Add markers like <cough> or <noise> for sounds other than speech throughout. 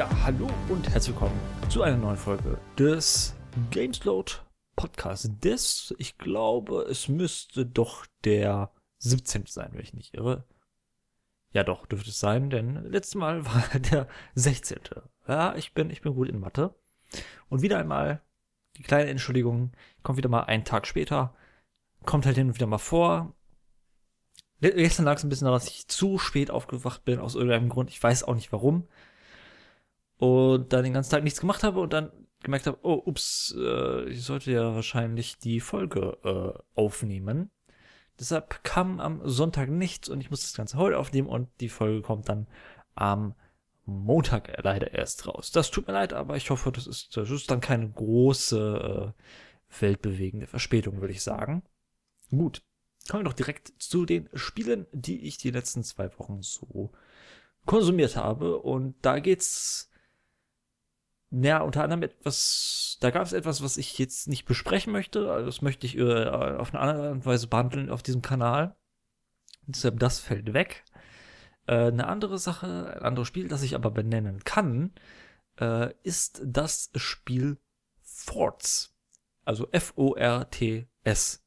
Ja, hallo und herzlich willkommen zu einer neuen Folge des Gamesload Podcasts. Des, ich glaube, es müsste doch der 17. sein, wenn ich nicht irre. Ja, doch, dürfte es sein, denn letztes Mal <laughs> war der 16. Ja, ich bin, ich bin gut in Mathe. Und wieder einmal die kleine Entschuldigung, kommt wieder mal einen Tag später. Kommt halt hin und wieder mal vor. Gestern lag es ein bisschen daran, dass ich zu spät aufgewacht bin, aus irgendeinem Grund. Ich weiß auch nicht warum und dann den ganzen Tag nichts gemacht habe und dann gemerkt habe, oh, ups, äh, ich sollte ja wahrscheinlich die Folge äh, aufnehmen. Deshalb kam am Sonntag nichts und ich muss das Ganze heute aufnehmen und die Folge kommt dann am Montag leider erst raus. Das tut mir leid, aber ich hoffe, das ist, das ist dann keine große äh, weltbewegende Verspätung, würde ich sagen. Gut, kommen wir doch direkt zu den Spielen, die ich die letzten zwei Wochen so konsumiert habe. Und da geht's ja, unter anderem etwas, da gab es etwas, was ich jetzt nicht besprechen möchte. Also das möchte ich äh, auf eine andere Art und Weise behandeln auf diesem Kanal. Deshalb das fällt weg. Äh, eine andere Sache, ein anderes Spiel, das ich aber benennen kann, äh, ist das Spiel Forts. Also F-O-R-T-S.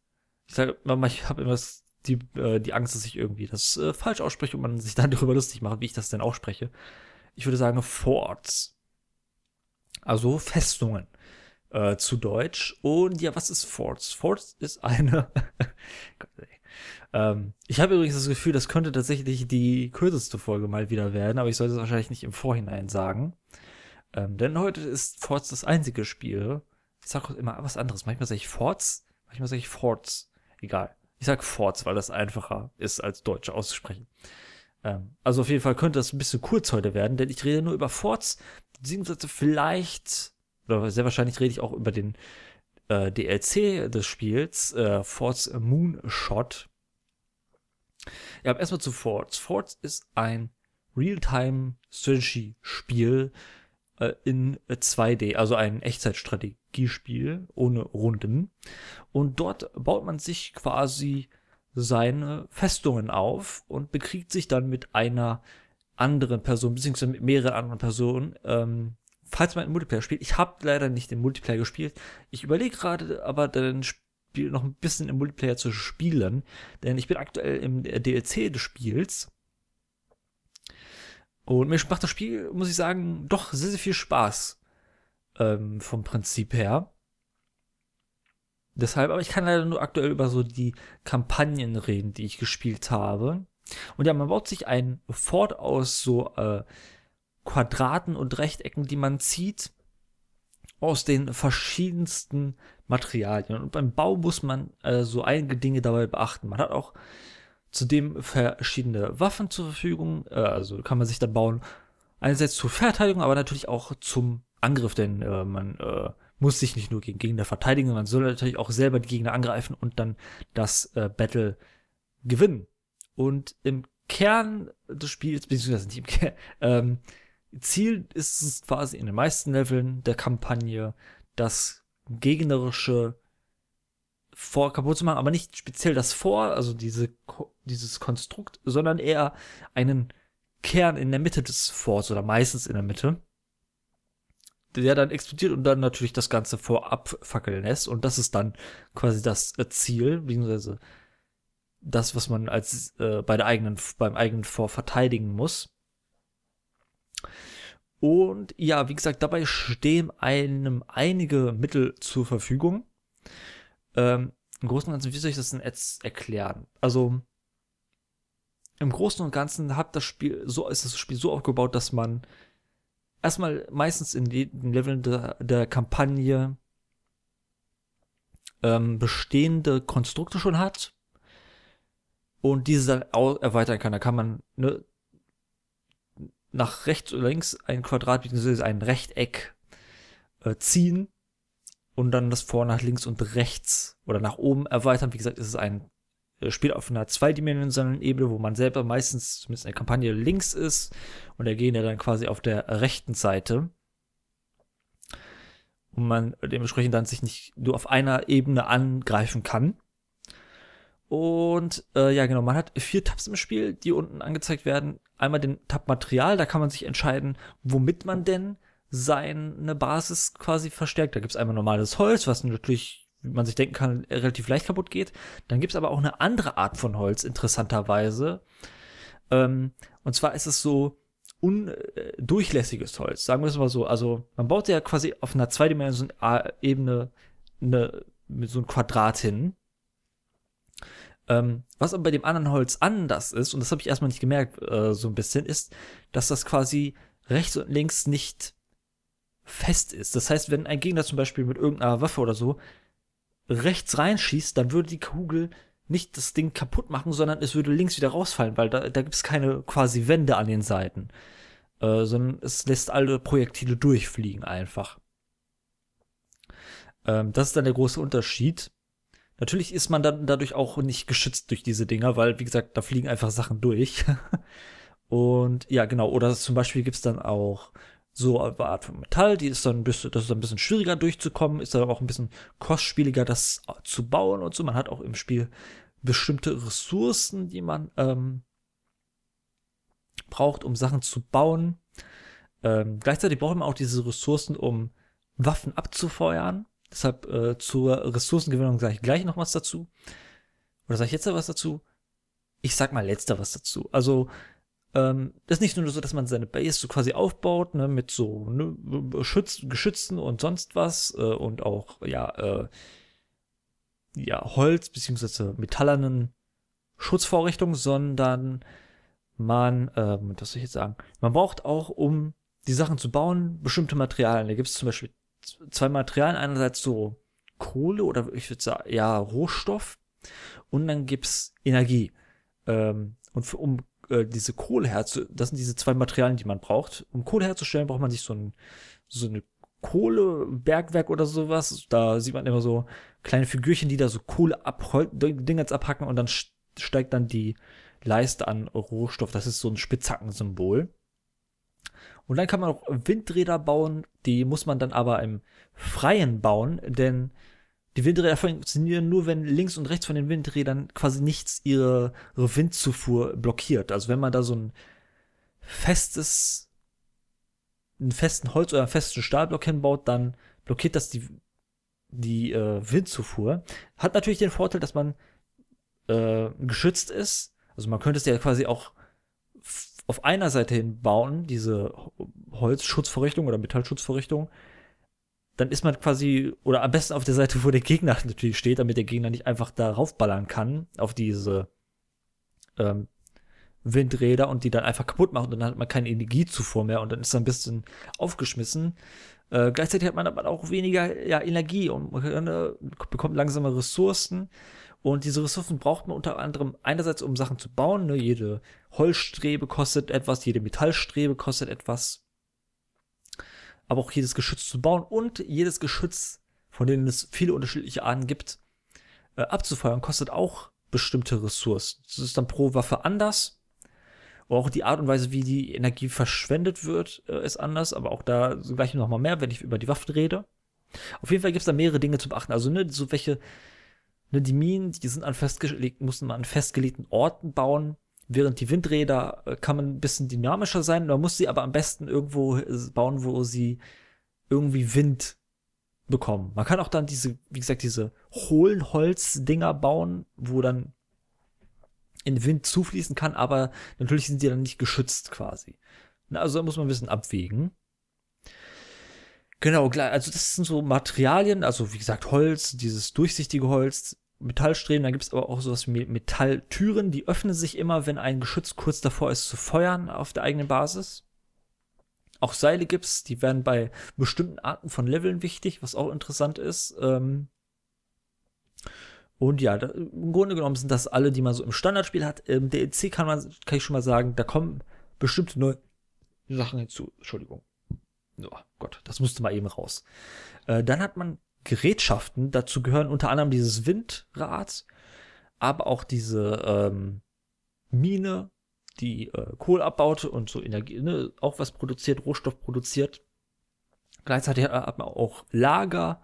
Ich sage immer, ich habe immer die, äh, die Angst, dass ich irgendwie das äh, falsch ausspreche und man sich dann <laughs> darüber lustig macht, wie ich das denn ausspreche. Ich würde sagen Forts also Festungen äh, zu Deutsch. Und ja, was ist Forts? Forts ist eine. <laughs> ähm, ich habe übrigens das Gefühl, das könnte tatsächlich die kürzeste Folge mal wieder werden, aber ich sollte es wahrscheinlich nicht im Vorhinein sagen. Ähm, denn heute ist Forts das einzige Spiel. Ich sage immer was anderes. Manchmal sage ich Forts, manchmal sage ich Forts. Egal. Ich sage Forts, weil das einfacher ist, als Deutsch auszusprechen. Ähm, also auf jeden Fall könnte das ein bisschen kurz heute werden, denn ich rede nur über Forts, beziehungsweise vielleicht, oder sehr wahrscheinlich rede ich auch über den äh, DLC des Spiels, äh, Forts Moonshot. Ja, aber erstmal zu Forts. Forts ist ein Real-Time-Strategy-Spiel äh, in 2D, also ein Echtzeitstrategiespiel ohne Runden. Und dort baut man sich quasi seine Festungen auf und bekriegt sich dann mit einer anderen Personen, beziehungsweise mit mehreren anderen Personen, ähm, falls man einen Multiplayer spielt. Ich habe leider nicht den Multiplayer gespielt. Ich überlege gerade, aber dann Spiel noch ein bisschen im Multiplayer zu spielen, denn ich bin aktuell im DLC des Spiels. Und mir macht das Spiel, muss ich sagen, doch sehr, sehr viel Spaß ähm, vom Prinzip her. Deshalb, aber ich kann leider nur aktuell über so die Kampagnen reden, die ich gespielt habe. Und ja, man baut sich ein Fort aus so äh, Quadraten und Rechtecken, die man zieht aus den verschiedensten Materialien. Und beim Bau muss man äh, so einige Dinge dabei beachten. Man hat auch zudem verschiedene Waffen zur Verfügung. Äh, also kann man sich dann bauen. Einerseits zur Verteidigung, aber natürlich auch zum Angriff, denn äh, man äh, muss sich nicht nur gegen Gegner verteidigen, man soll natürlich auch selber die Gegner angreifen und dann das äh, Battle gewinnen. Und im Kern des Spiels, beziehungsweise nicht im Kern, <laughs> ähm, Ziel ist es quasi in den meisten Leveln der Kampagne, das gegnerische Vor kaputt zu machen, aber nicht speziell das Vor, also diese, dieses Konstrukt, sondern eher einen Kern in der Mitte des Forts oder meistens in der Mitte, der dann explodiert und dann natürlich das Ganze vorab fackeln lässt. Und das ist dann quasi das Ziel, beziehungsweise das, was man als äh, bei der eigenen, beim eigenen Vor verteidigen muss. Und ja, wie gesagt, dabei stehen einem einige Mittel zur Verfügung. Ähm, Im Großen und Ganzen, wie soll ich das denn jetzt erklären? Also, im Großen und Ganzen hat das Spiel, so ist das Spiel so aufgebaut, dass man erstmal meistens in den Leveln der, der Kampagne ähm, bestehende Konstrukte schon hat, und diese dann auch erweitern kann. Da kann man ne, nach rechts oder links ein Quadrat bzw. ein Rechteck äh, ziehen und dann das vor nach links und rechts oder nach oben erweitern. Wie gesagt, ist es ein äh, Spiel auf einer zweidimensionalen Ebene, wo man selber meistens zumindest in der Kampagne links ist und der Gegner dann quasi auf der rechten Seite. Und man dementsprechend dann sich nicht nur auf einer Ebene angreifen kann. Und äh, ja, genau, man hat vier Tabs im Spiel, die unten angezeigt werden. Einmal den Tab Material, da kann man sich entscheiden, womit man denn seine Basis quasi verstärkt. Da gibt's einmal normales Holz, was natürlich, wie man sich denken kann, relativ leicht kaputt geht. Dann gibt's aber auch eine andere Art von Holz, interessanterweise. Ähm, und zwar ist es so undurchlässiges Holz, sagen wir es mal so. Also man baut ja quasi auf einer zweidimensionalen Ebene eine, mit so einem Quadrat hin. Ähm, was aber bei dem anderen Holz anders ist, und das habe ich erstmal nicht gemerkt, äh, so ein bisschen, ist, dass das quasi rechts und links nicht fest ist. Das heißt, wenn ein Gegner zum Beispiel mit irgendeiner Waffe oder so rechts reinschießt, dann würde die Kugel nicht das Ding kaputt machen, sondern es würde links wieder rausfallen, weil da, da gibt es keine quasi Wände an den Seiten, äh, sondern es lässt alle Projektile durchfliegen einfach. Ähm, das ist dann der große Unterschied. Natürlich ist man dann dadurch auch nicht geschützt durch diese Dinger, weil, wie gesagt, da fliegen einfach Sachen durch. <laughs> Und ja, genau. Oder zum Beispiel gibt es dann auch so eine Art von Metall, die ist dann ein bisschen, das ist ein bisschen schwieriger durchzukommen, ist dann auch ein bisschen kostspieliger, das zu bauen und so. Man hat auch im Spiel bestimmte Ressourcen, die man ähm, braucht, um Sachen zu bauen. Ähm, gleichzeitig braucht man auch diese Ressourcen, um Waffen abzufeuern. Deshalb äh, zur Ressourcengewinnung sage ich gleich noch was dazu. Oder sage ich jetzt da was dazu? Ich sag mal letzter was dazu. Also ähm, das ist nicht nur so, dass man seine Base so quasi aufbaut, ne, mit so ne, Schütz, Geschützen und sonst was äh, und auch, ja, äh, ja, Holz beziehungsweise metallernen Schutzvorrichtungen, sondern man, äh, was soll ich jetzt sagen, man braucht auch, um die Sachen zu bauen, bestimmte Materialien. Da gibt es zum Beispiel zwei Materialien, einerseits so Kohle oder ich würde sagen, ja, Rohstoff und dann gibt's Energie. Ähm, und für, um äh, diese Kohle herzustellen, das sind diese zwei Materialien, die man braucht. Um Kohle herzustellen, braucht man sich so ein, so eine Kohlebergwerk oder sowas. Da sieht man immer so kleine Figürchen, die da so Kohle ab, Dinge abhacken und dann steigt dann die Leiste an Rohstoff. Das ist so ein Spitzhackensymbol. Und dann kann man auch Windräder bauen, die muss man dann aber im Freien bauen, denn die Windräder funktionieren nur, wenn links und rechts von den Windrädern quasi nichts ihre, Windzufuhr blockiert. Also wenn man da so ein festes, einen festen Holz- oder einen festen Stahlblock hinbaut, dann blockiert das die, die äh, Windzufuhr. Hat natürlich den Vorteil, dass man äh, geschützt ist. Also man könnte es ja quasi auch auf einer Seite hin bauen, diese Holzschutzvorrichtung oder Metallschutzvorrichtung dann ist man quasi, oder am besten auf der Seite, wo der Gegner <laughs> natürlich steht, damit der Gegner nicht einfach darauf ballern kann, auf diese ähm, Windräder und die dann einfach kaputt machen und dann hat man keine Energiezufuhr mehr und dann ist er ein bisschen aufgeschmissen. Äh, gleichzeitig hat man aber auch weniger ja, Energie und äh, bekommt langsame Ressourcen. Und diese Ressourcen braucht man unter anderem einerseits, um Sachen zu bauen. Ne? Jede Holzstrebe kostet etwas, jede Metallstrebe kostet etwas aber auch jedes Geschütz zu bauen und jedes Geschütz, von denen es viele unterschiedliche Arten gibt, äh, abzufeuern, kostet auch bestimmte Ressourcen. Das ist dann pro Waffe anders. Oder auch die Art und Weise, wie die Energie verschwendet wird, äh, ist anders, aber auch da gleich noch mal mehr, wenn ich über die Waffen rede. Auf jeden Fall gibt es da mehrere Dinge zu beachten. Also, ne, so welche, ne, die Minen, die sind an festgelegten, mussten man an festgelegten Orten bauen. Während die Windräder äh, kann man ein bisschen dynamischer sein, man muss sie aber am besten irgendwo äh, bauen, wo sie irgendwie Wind bekommen. Man kann auch dann diese, wie gesagt, diese hohlen Holzdinger bauen, wo dann in Wind zufließen kann, aber natürlich sind die dann nicht geschützt quasi. Also da muss man ein bisschen abwägen. Genau, also das sind so Materialien, also wie gesagt Holz, dieses durchsichtige Holz, Metallstreben, dann gibt es aber auch sowas wie Metalltüren, die öffnen sich immer, wenn ein Geschütz kurz davor ist zu feuern auf der eigenen Basis. Auch Seile gibt's, die werden bei bestimmten Arten von Leveln wichtig, was auch interessant ist. Ähm und ja, da, im Grunde genommen sind das alle, die man so im Standardspiel hat. Im DLC kann man, kann ich schon mal sagen, da kommen bestimmte neue Sachen hinzu. Entschuldigung. Oh Gott, das musste mal eben raus. Äh, dann hat man Gerätschaften. Dazu gehören unter anderem dieses Windrad, aber auch diese ähm, Mine, die äh, Kohle abbaut und so Energie, ne, auch was produziert, Rohstoff produziert. Gleichzeitig hat man auch Lager,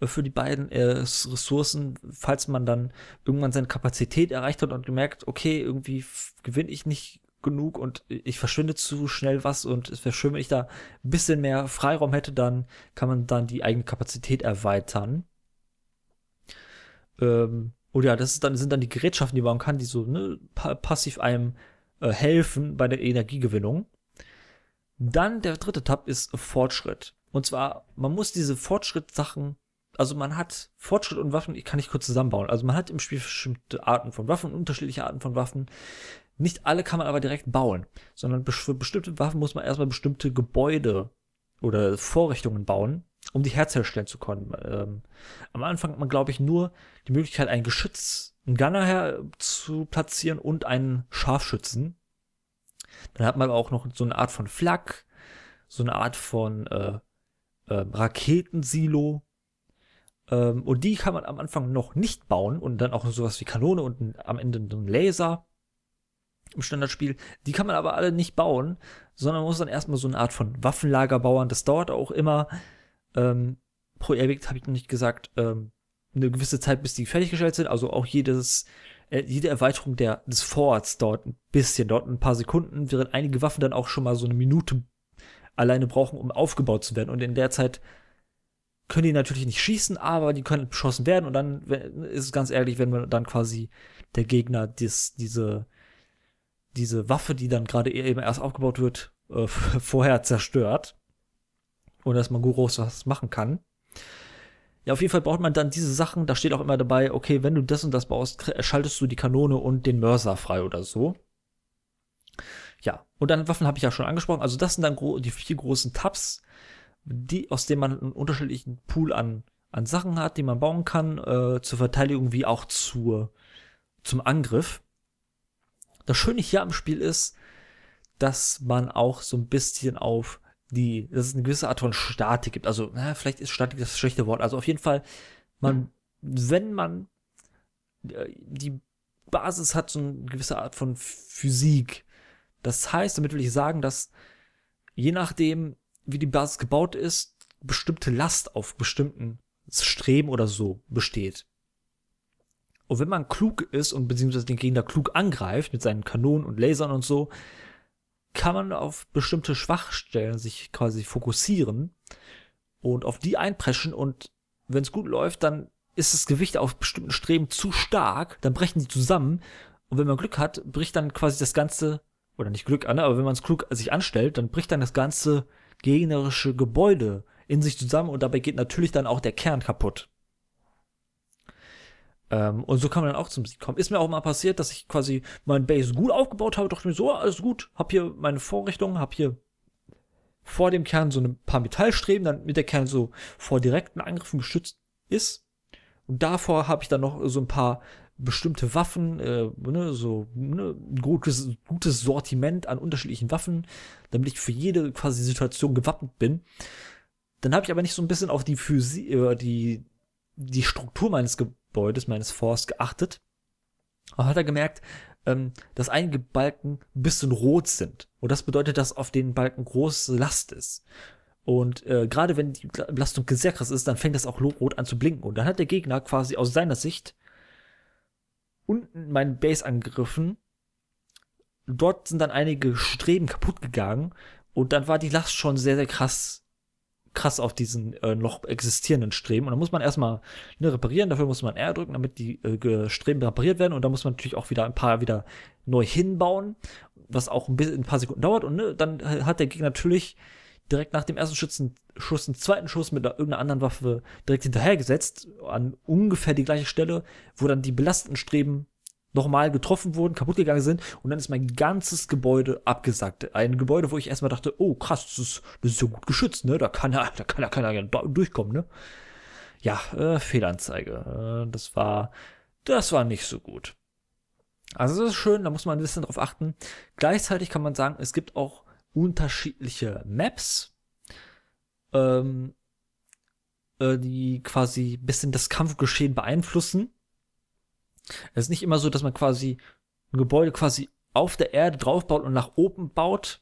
äh, für die beiden äh, Ressourcen, falls man dann irgendwann seine Kapazität erreicht hat und gemerkt, okay, irgendwie gewinne ich nicht genug und ich verschwinde zu schnell was und es wäre schön, wenn ich da ein bisschen mehr Freiraum hätte, dann kann man dann die eigene Kapazität erweitern. Ähm, und ja, das ist dann, sind dann die Gerätschaften, die man kann, die so ne, pa passiv einem äh, helfen bei der Energiegewinnung. Dann der dritte Tab ist Fortschritt. Und zwar, man muss diese Fortschrittsachen, also man hat Fortschritt und Waffen, ich kann nicht kurz zusammenbauen. Also man hat im Spiel bestimmte Arten von Waffen, unterschiedliche Arten von Waffen. Nicht alle kann man aber direkt bauen, sondern für bestimmte Waffen muss man erstmal bestimmte Gebäude oder Vorrichtungen bauen, um die herzustellen zu können. Ähm, am Anfang hat man, glaube ich, nur die Möglichkeit, ein Geschütz, einen Gunner her zu platzieren und einen Scharfschützen. Dann hat man aber auch noch so eine Art von Flak, so eine Art von äh, äh, Raketensilo. Ähm, und die kann man am Anfang noch nicht bauen und dann auch sowas wie Kanone und am Ende ein Laser im Standardspiel. Die kann man aber alle nicht bauen, sondern man muss dann erstmal so eine Art von Waffenlager bauen. Das dauert auch immer, ähm, pro Ewig habe ich noch nicht gesagt, ähm, eine gewisse Zeit, bis die fertiggestellt sind. Also auch jedes, äh, jede Erweiterung der, des Forts dauert ein bisschen, dauert ein paar Sekunden, während einige Waffen dann auch schon mal so eine Minute alleine brauchen, um aufgebaut zu werden. Und in der Zeit können die natürlich nicht schießen, aber die können beschossen werden. Und dann ist es ganz ehrlich, wenn man dann quasi der Gegner dies, diese diese Waffe, die dann gerade eben erst aufgebaut wird, äh, <laughs> vorher zerstört. Und dass man groß was machen kann. Ja, auf jeden Fall braucht man dann diese Sachen. Da steht auch immer dabei, okay, wenn du das und das baust, schaltest du die Kanone und den Mörser frei oder so. Ja, und dann Waffen habe ich ja schon angesprochen. Also das sind dann die vier großen Tabs, die, aus denen man einen unterschiedlichen Pool an, an Sachen hat, die man bauen kann, äh, zur Verteidigung wie auch zur, zum Angriff. Das Schöne hier am Spiel ist, dass man auch so ein bisschen auf die, dass es eine gewisse Art von Statik gibt. Also, na, vielleicht ist Statik das schlechte Wort. Also auf jeden Fall, man, wenn man äh, die Basis hat so eine gewisse Art von Physik. Das heißt, damit will ich sagen, dass je nachdem, wie die Basis gebaut ist, bestimmte Last auf bestimmten Streben oder so besteht. Und wenn man klug ist und beziehungsweise den Gegner klug angreift mit seinen Kanonen und Lasern und so, kann man auf bestimmte Schwachstellen sich quasi fokussieren und auf die einpreschen und wenn es gut läuft, dann ist das Gewicht auf bestimmten Streben zu stark, dann brechen die zusammen und wenn man Glück hat, bricht dann quasi das ganze oder nicht Glück an, aber wenn man es klug sich anstellt, dann bricht dann das ganze gegnerische Gebäude in sich zusammen und dabei geht natürlich dann auch der Kern kaputt. Ähm, und so kann man dann auch zum Sieg kommen. Ist mir auch mal passiert, dass ich quasi mein Base gut aufgebaut habe, dachte mir so, alles gut, hab hier meine Vorrichtung, hab hier vor dem Kern so ein paar Metallstreben, damit der Kern so vor direkten Angriffen geschützt ist. Und davor habe ich dann noch so ein paar bestimmte Waffen, äh, ne, so ne, gutes, gutes Sortiment an unterschiedlichen Waffen, damit ich für jede quasi Situation gewappnet bin. Dann habe ich aber nicht so ein bisschen auf die Physik, äh, die, die Struktur meines Gebäudes Gebäudes, meines Forts geachtet. Aber hat er gemerkt, ähm, dass einige Balken ein bisschen rot sind. Und das bedeutet, dass auf den Balken große Last ist. Und äh, gerade wenn die Belastung sehr krass ist, dann fängt das auch rot an zu blinken. Und dann hat der Gegner quasi aus seiner Sicht unten meinen Base angegriffen. Dort sind dann einige Streben kaputt gegangen. Und dann war die Last schon sehr, sehr krass krass auf diesen äh, noch existierenden Streben. Und da muss man erstmal ne, reparieren, dafür muss man R drücken, damit die äh, Streben repariert werden. Und da muss man natürlich auch wieder ein paar wieder neu hinbauen, was auch ein, bisschen, ein paar Sekunden dauert. Und ne, dann hat der Gegner natürlich direkt nach dem ersten Schützen, Schuss einen zweiten Schuss mit irgendeiner anderen Waffe direkt hinterhergesetzt, an ungefähr die gleiche Stelle, wo dann die belasteten Streben nochmal getroffen wurden, kaputt gegangen sind und dann ist mein ganzes Gebäude abgesackt. Ein Gebäude, wo ich erstmal dachte, oh krass, das ist, das ist so gut geschützt, ne? Da kann ja, da kann ja keiner durchkommen, ne? Ja, äh, Fehlanzeige. Äh, das war, das war nicht so gut. Also das ist schön, da muss man ein bisschen drauf achten. Gleichzeitig kann man sagen, es gibt auch unterschiedliche Maps, ähm, äh, die quasi bisschen das Kampfgeschehen beeinflussen. Es ist nicht immer so, dass man quasi ein Gebäude quasi auf der Erde draufbaut und nach oben baut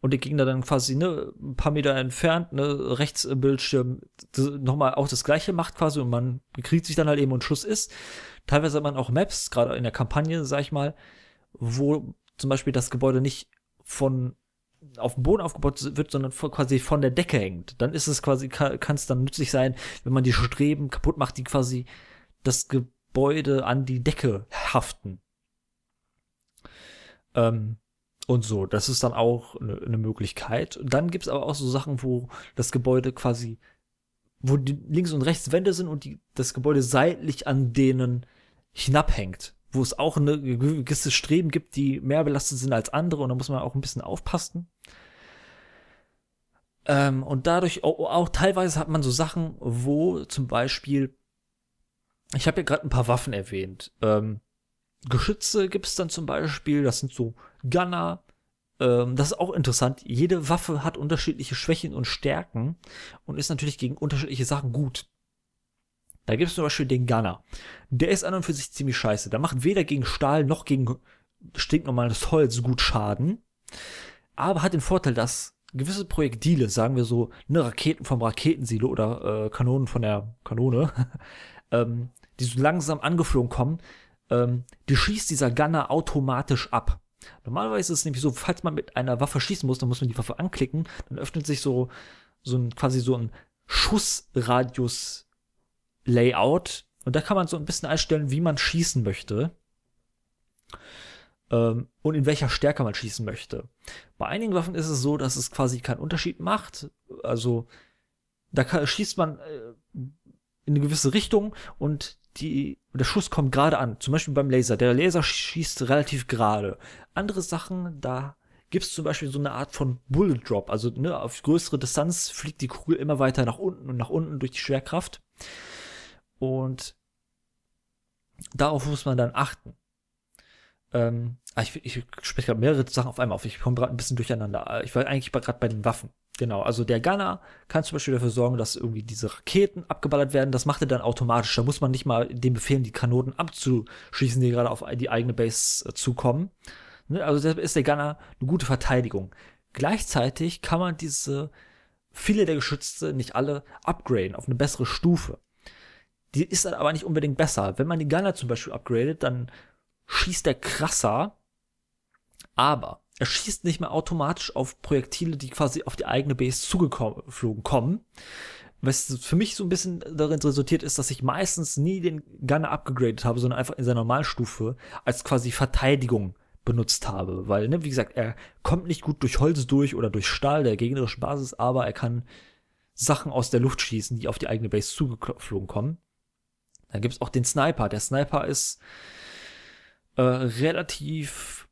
und der Gegner dann quasi ne, ein paar Meter entfernt, ne, rechts im Bildschirm nochmal auch das gleiche macht quasi und man bekriegt sich dann halt eben und Schuss ist. Teilweise hat man auch Maps, gerade in der Kampagne, sag ich mal, wo zum Beispiel das Gebäude nicht von auf dem Boden aufgebaut wird, sondern quasi von der Decke hängt. Dann ist es quasi, kann es dann nützlich sein, wenn man die Streben kaputt macht, die quasi das Gebäude an die Decke haften. Ähm, und so, das ist dann auch eine, eine Möglichkeit. Dann gibt es aber auch so Sachen, wo das Gebäude quasi, wo die links und rechts Wände sind und die, das Gebäude seitlich an denen hinabhängt wo es auch eine gewisse Streben gibt, die mehr belastet sind als andere und da muss man auch ein bisschen aufpassen. Ähm, und dadurch auch, auch, teilweise hat man so Sachen, wo zum Beispiel, ich habe ja gerade ein paar Waffen erwähnt. Ähm, Geschütze gibt es dann zum Beispiel, das sind so Gunner. Ähm, das ist auch interessant. Jede Waffe hat unterschiedliche Schwächen und Stärken und ist natürlich gegen unterschiedliche Sachen gut. Da gibt es zum Beispiel den Gunner. Der ist an und für sich ziemlich scheiße. Der macht weder gegen Stahl noch gegen stinknormales Holz gut Schaden. Aber hat den Vorteil, dass gewisse Projektile, sagen wir so, ne, Raketen vom Raketensilo oder äh, Kanonen von der Kanone, <laughs> ähm, die so langsam angeflogen kommen, ähm, die schießt dieser Gunner automatisch ab. Normalerweise ist es nämlich so, falls man mit einer Waffe schießen muss, dann muss man die Waffe anklicken, dann öffnet sich so, so ein, quasi so ein Schussradius Layout. Und da kann man so ein bisschen einstellen, wie man schießen möchte. Ähm, und in welcher Stärke man schießen möchte. Bei einigen Waffen ist es so, dass es quasi keinen Unterschied macht. Also, da kann, schießt man äh, in eine gewisse Richtung und die, der Schuss kommt gerade an. Zum Beispiel beim Laser. Der Laser schießt relativ gerade. Andere Sachen, da gibt es zum Beispiel so eine Art von Bullet Drop. Also ne, auf größere Distanz fliegt die Kugel immer weiter nach unten und nach unten durch die Schwerkraft. Und darauf muss man dann achten. Ähm, ah, ich, ich spreche gerade mehrere Sachen auf einmal auf. Ich komme gerade ein bisschen durcheinander. Ich war eigentlich gerade bei den Waffen. Genau, also der Gunner kann zum Beispiel dafür sorgen, dass irgendwie diese Raketen abgeballert werden. Das macht er dann automatisch. Da muss man nicht mal dem befehlen, die Kanonen abzuschießen, die gerade auf die eigene Base äh, zukommen. Ne? Also deshalb ist der Gunner eine gute Verteidigung. Gleichzeitig kann man diese viele der Geschütze, nicht alle, upgraden auf eine bessere Stufe. Die ist dann aber nicht unbedingt besser. Wenn man die Gunner zum Beispiel upgradet, dann schießt er krasser, aber er schießt nicht mehr automatisch auf Projektile, die quasi auf die eigene Base zugeflogen kommen. Was für mich so ein bisschen darin resultiert ist, dass ich meistens nie den Gunner abgegradet habe, sondern einfach in seiner Normalstufe als quasi Verteidigung benutzt habe. Weil, ne, wie gesagt, er kommt nicht gut durch Holz durch oder durch Stahl der gegnerischen Basis, aber er kann Sachen aus der Luft schießen, die auf die eigene Base zugeflogen kommen. Dann gibt es auch den Sniper. Der Sniper ist äh, relativ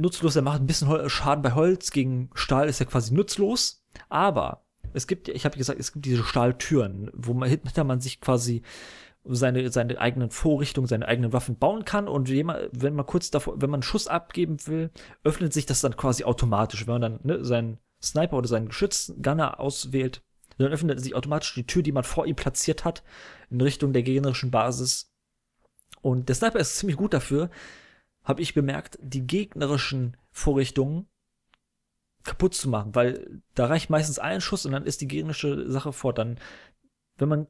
nutzlos. Er macht ein bisschen Schaden bei Holz. Gegen Stahl ist er quasi nutzlos. Aber es gibt, ich habe gesagt, es gibt diese Stahltüren, wo man hinter man sich quasi seine, seine eigenen Vorrichtungen, seine eigenen Waffen bauen kann und wenn man kurz davor, wenn man einen Schuss abgeben will, öffnet sich das dann quasi automatisch. Wenn man dann ne, seinen Sniper oder seinen Geschützgunner auswählt, dann öffnet sich automatisch die Tür, die man vor ihm platziert hat, in Richtung der gegnerischen Basis. Und der Sniper ist ziemlich gut dafür, habe ich bemerkt, die gegnerischen Vorrichtungen kaputt zu machen, weil da reicht meistens ein Schuss und dann ist die gegnerische Sache fort. Dann, wenn man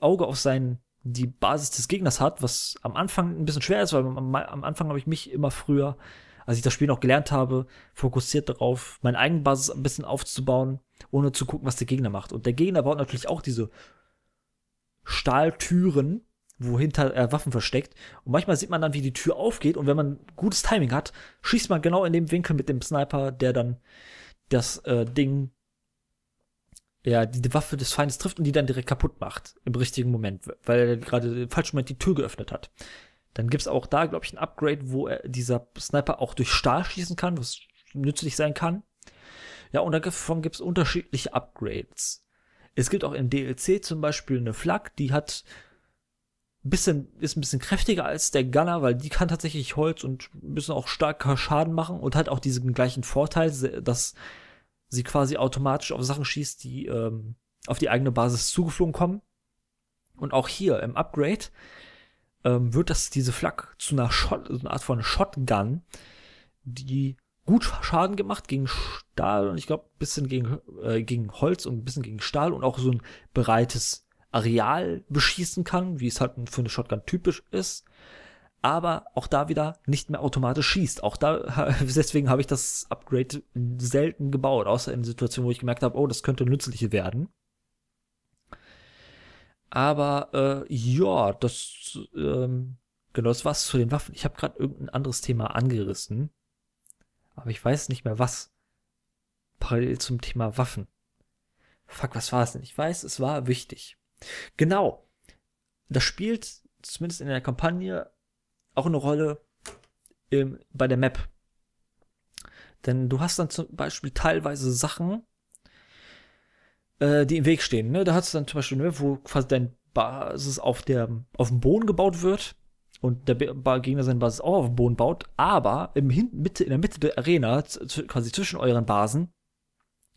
Auge auf sein, die Basis des Gegners hat, was am Anfang ein bisschen schwer ist, weil am, am Anfang habe ich mich immer früher, als ich das Spiel noch gelernt habe, fokussiert darauf, meine eigene Basis ein bisschen aufzubauen ohne zu gucken, was der Gegner macht. Und der Gegner baut natürlich auch diese Stahltüren, wo hinter er Waffen versteckt. Und manchmal sieht man dann, wie die Tür aufgeht. Und wenn man gutes Timing hat, schießt man genau in dem Winkel mit dem Sniper, der dann das äh, Ding, ja, die, die Waffe des Feindes trifft und die dann direkt kaputt macht. Im richtigen Moment, weil er gerade im falschen Moment die Tür geöffnet hat. Dann gibt's auch da, glaube ich, ein Upgrade, wo er, dieser Sniper auch durch Stahl schießen kann, was nützlich sein kann. Ja, und davon gibt es unterschiedliche Upgrades. Es gibt auch im DLC zum Beispiel eine Flak, die hat bisschen, ist ein bisschen kräftiger als der Gunner, weil die kann tatsächlich Holz und ein bisschen auch starker Schaden machen und hat auch diesen gleichen Vorteil, dass sie quasi automatisch auf Sachen schießt, die ähm, auf die eigene Basis zugeflogen kommen. Und auch hier im Upgrade ähm, wird das diese Flak zu einer Shot, so eine Art von Shotgun, die gut Schaden gemacht gegen Stahl und ich glaube ein bisschen gegen, äh, gegen Holz und ein bisschen gegen Stahl und auch so ein breites Areal beschießen kann, wie es halt für eine Shotgun typisch ist. Aber auch da wieder nicht mehr automatisch schießt. Auch da, <laughs> deswegen habe ich das Upgrade selten gebaut, außer in Situationen, wo ich gemerkt habe, oh, das könnte nützlich werden. Aber äh, ja, das ähm, genau, das war's zu den Waffen. Ich habe gerade irgendein anderes Thema angerissen, aber ich weiß nicht mehr was. Parallel zum Thema Waffen. Fuck, was war es denn? Ich weiß, es war wichtig. Genau. Das spielt zumindest in der Kampagne auch eine Rolle im, bei der Map. Denn du hast dann zum Beispiel teilweise Sachen, äh, die im Weg stehen. Ne? Da hast du dann zum Beispiel, ne, wo quasi dein Basis auf, der, auf dem Boden gebaut wird und der Gegner seine Basis auch auf dem Boden baut, aber im Hin Mitte, in der Mitte der Arena, quasi zwischen euren Basen,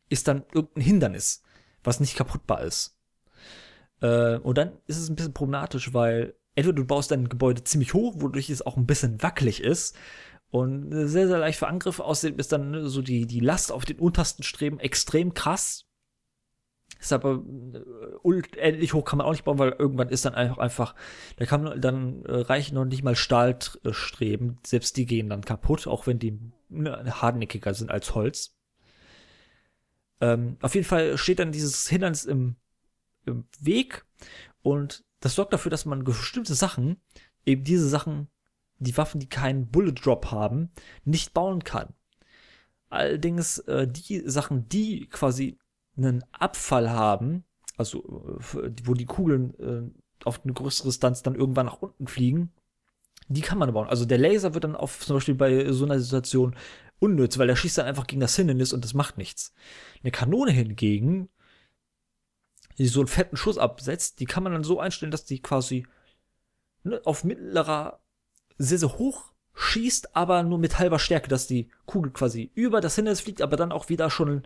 ist dann irgendein Hindernis, was nicht kaputtbar ist. Äh, und dann ist es ein bisschen problematisch, weil entweder du baust dein Gebäude ziemlich hoch, wodurch es auch ein bisschen wackelig ist und sehr, sehr leicht für Angriffe aussehen, ist dann ne, so die, die Last auf den untersten Streben extrem krass. Ist aber äh, ähnlich hoch kann man auch nicht bauen, weil irgendwann ist dann einfach, einfach da kann man dann äh, reichen noch nicht mal Stahlstreben, selbst die gehen dann kaputt, auch wenn die ne, hartnäckiger sind als Holz. Ähm, auf jeden Fall steht dann dieses Hindernis im, im Weg und das sorgt dafür, dass man bestimmte Sachen, eben diese Sachen, die Waffen, die keinen Bullet Drop haben, nicht bauen kann. Allerdings äh, die Sachen, die quasi einen Abfall haben, also äh, wo die Kugeln äh, auf eine größere Distanz dann irgendwann nach unten fliegen, die kann man bauen. Also der Laser wird dann auf zum Beispiel bei so einer Situation unnütz, weil der schießt dann einfach gegen das Hindernis und das macht nichts. Eine Kanone hingegen, die so einen fetten Schuss absetzt, die kann man dann so einstellen, dass die quasi ne, auf mittlerer, sehr, sehr hoch schießt, aber nur mit halber Stärke, dass die Kugel quasi über das Hindernis fliegt, aber dann auch wieder schon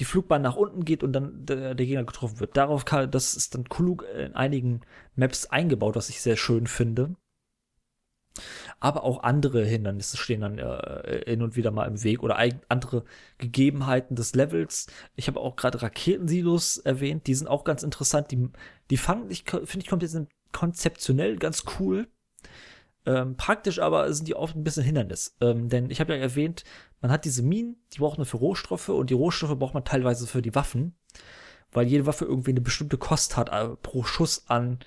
die Flugbahn nach unten geht und dann der, der Gegner getroffen wird. Darauf kann, das ist dann klug in einigen Maps eingebaut, was ich sehr schön finde. Aber auch andere Hindernisse stehen dann äh, hin und wieder mal im Weg oder andere Gegebenheiten des Levels. Ich habe auch gerade Raketensilos erwähnt, die sind auch ganz interessant. Die, die fanden ich, finde ich, sind konzeptionell ganz cool. Ähm, praktisch aber sind die oft ein bisschen Hindernis. Ähm, denn ich habe ja erwähnt, man hat diese Minen, die braucht man für Rohstoffe und die Rohstoffe braucht man teilweise für die Waffen, weil jede Waffe irgendwie eine bestimmte Kost hat äh, pro Schuss an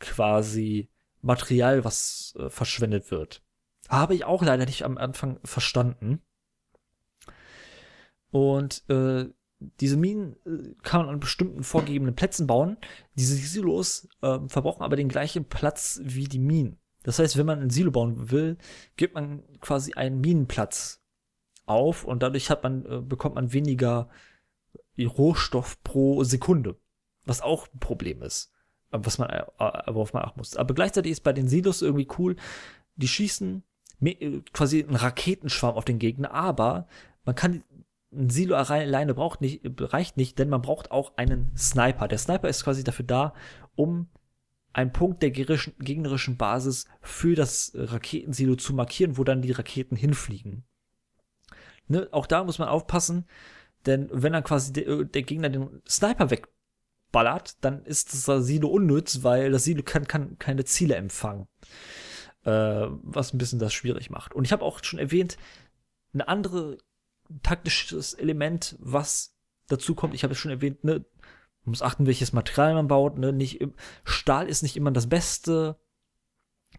quasi Material, was äh, verschwendet wird. Habe ich auch leider nicht am Anfang verstanden. Und äh, diese Minen äh, kann man an bestimmten vorgegebenen Plätzen bauen. Diese Silos äh, verbrauchen aber den gleichen Platz wie die Minen. Das heißt, wenn man ein Silo bauen will, gibt man quasi einen Minenplatz auf und dadurch hat man, äh, bekommt man weniger Rohstoff pro Sekunde. Was auch ein Problem ist was man, äh, worauf man achten muss. Aber gleichzeitig ist bei den Silos irgendwie cool, die schießen äh, quasi einen Raketenschwarm auf den Gegner, aber man kann ein Silo alleine braucht nicht, reicht nicht, denn man braucht auch einen Sniper. Der Sniper ist quasi dafür da, um einen Punkt der gegnerischen Basis für das Raketensilo zu markieren, wo dann die Raketen hinfliegen. Ne, auch da muss man aufpassen, denn wenn dann quasi der, der Gegner den Sniper weg ballert, dann ist das Silo unnütz, weil das Silo kann, kann keine Ziele empfangen. Äh, was ein bisschen das schwierig macht. Und ich habe auch schon erwähnt, ein anderes taktisches Element, was dazu kommt, ich habe es schon erwähnt, ne, man muss achten, welches Material man baut. Ne? Nicht, Stahl ist nicht immer das beste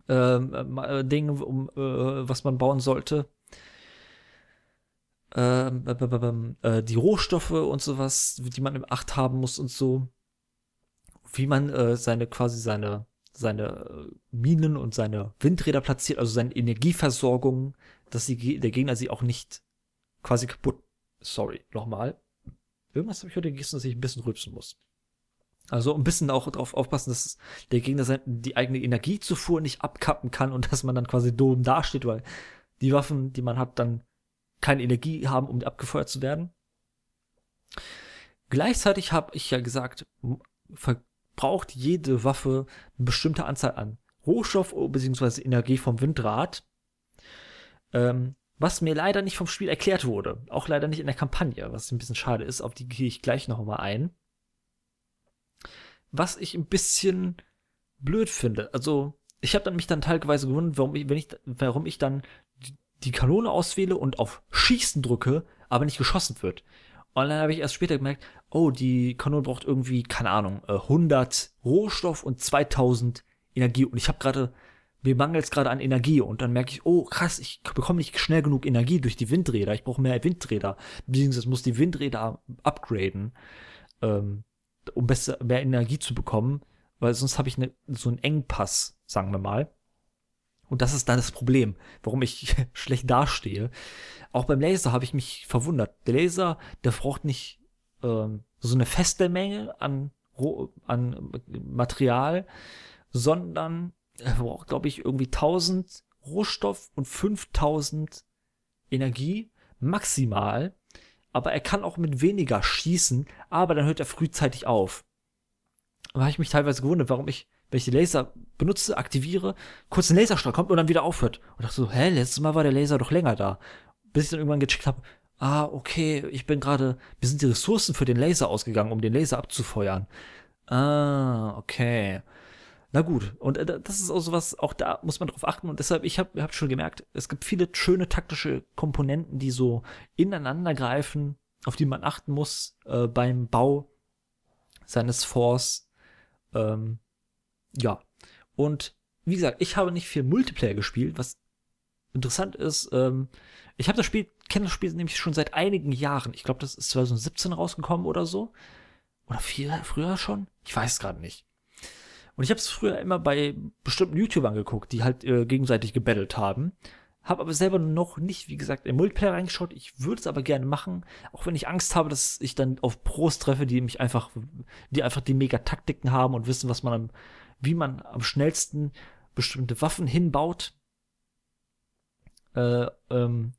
ähm, äh, Ding, um, äh, was man bauen sollte. Ähm, äh, die Rohstoffe und sowas, die man im Acht haben muss und so wie man äh, seine quasi seine seine äh, Minen und seine Windräder platziert, also seine Energieversorgung, dass die, der Gegner sie auch nicht quasi kaputt. Sorry, nochmal. Irgendwas habe ich heute gegessen, dass ich ein bisschen rülpsen muss. Also ein bisschen auch darauf aufpassen, dass der Gegner seine, die eigene Energiezufuhr nicht abkappen kann und <laughs> dass man dann quasi dumm dasteht, weil die Waffen, die man hat, dann keine Energie haben, um abgefeuert zu werden. Gleichzeitig habe ich ja gesagt, braucht jede Waffe eine bestimmte Anzahl an Rohstoff bzw. Energie vom Windrad. Ähm, was mir leider nicht vom Spiel erklärt wurde. Auch leider nicht in der Kampagne, was ein bisschen schade ist. Auf die gehe ich gleich noch mal ein. Was ich ein bisschen blöd finde. Also, ich habe dann mich dann teilweise gewundert, warum ich, wenn ich, warum ich dann die Kanone auswähle und auf Schießen drücke, aber nicht geschossen wird. Und dann habe ich erst später gemerkt, oh, die Kanone braucht irgendwie, keine Ahnung, 100 äh, Rohstoff und 2000 Energie. Und ich habe gerade, mir mangelt es gerade an Energie. Und dann merke ich, oh, krass, ich bekomme nicht schnell genug Energie durch die Windräder. Ich brauche mehr Windräder. Beziehungsweise muss die Windräder upgraden, ähm, um besser, mehr Energie zu bekommen. Weil sonst habe ich ne, so einen Engpass, sagen wir mal. Und das ist dann das Problem, warum ich <laughs> schlecht dastehe. Auch beim Laser habe ich mich verwundert. Der Laser, der braucht nicht ähm, so eine feste Menge an, an Material, sondern er braucht, glaube ich, irgendwie 1000 Rohstoff und 5000 Energie maximal. Aber er kann auch mit weniger schießen, aber dann hört er frühzeitig auf. Da habe ich mich teilweise gewundert, warum ich wenn ich die Laser benutze, aktiviere, kurz ein Laserstrahl kommt und dann wieder aufhört. Und dachte so, hä, letztes Mal war der Laser doch länger da. Bis ich dann irgendwann gecheckt habe, ah, okay, ich bin gerade, mir sind die Ressourcen für den Laser ausgegangen, um den Laser abzufeuern. Ah, okay. Na gut, und äh, das ist auch sowas, auch da muss man drauf achten und deshalb, ich habe hab schon gemerkt, es gibt viele schöne taktische Komponenten, die so ineinander greifen, auf die man achten muss äh, beim Bau seines Force. Ähm, ja. Und wie gesagt, ich habe nicht viel Multiplayer gespielt, was interessant ist. Ähm, ich habe das Spiel, kenne das Spiel nämlich schon seit einigen Jahren. Ich glaube, das ist 2017 rausgekommen oder so. Oder viel früher schon? Ich weiß gerade nicht. Und ich habe es früher immer bei bestimmten YouTubern geguckt, die halt äh, gegenseitig gebettelt haben. Habe aber selber noch nicht, wie gesagt, im Multiplayer reingeschaut. Ich würde es aber gerne machen, auch wenn ich Angst habe, dass ich dann auf Pros treffe, die mich einfach, die einfach die Mega-Taktiken haben und wissen, was man am wie man am schnellsten bestimmte Waffen hinbaut äh, ähm,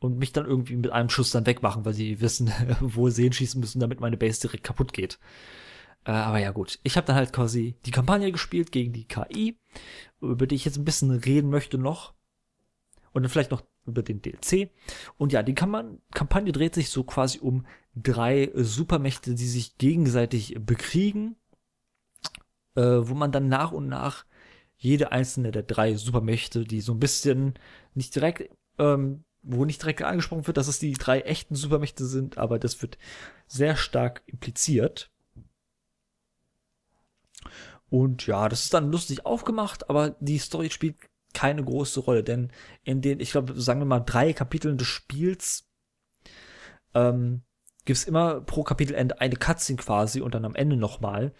und mich dann irgendwie mit einem Schuss dann wegmachen, weil sie wissen, <laughs> wo sie hinschießen müssen, damit meine Base direkt kaputt geht. Äh, aber ja gut, ich habe dann halt quasi die Kampagne gespielt gegen die KI, über die ich jetzt ein bisschen reden möchte noch. Und dann vielleicht noch über den DLC. Und ja, die Kampagne dreht sich so quasi um drei Supermächte, die sich gegenseitig bekriegen äh, wo man dann nach und nach jede einzelne der drei Supermächte, die so ein bisschen nicht direkt, ähm, wo nicht direkt angesprochen wird, dass es die drei echten Supermächte sind, aber das wird sehr stark impliziert. Und ja, das ist dann lustig aufgemacht, aber die Story spielt keine große Rolle, denn in den, ich glaube, sagen wir mal, drei Kapiteln des Spiels ähm, gibt es immer pro Kapitelende eine Cutscene quasi und dann am Ende nochmal.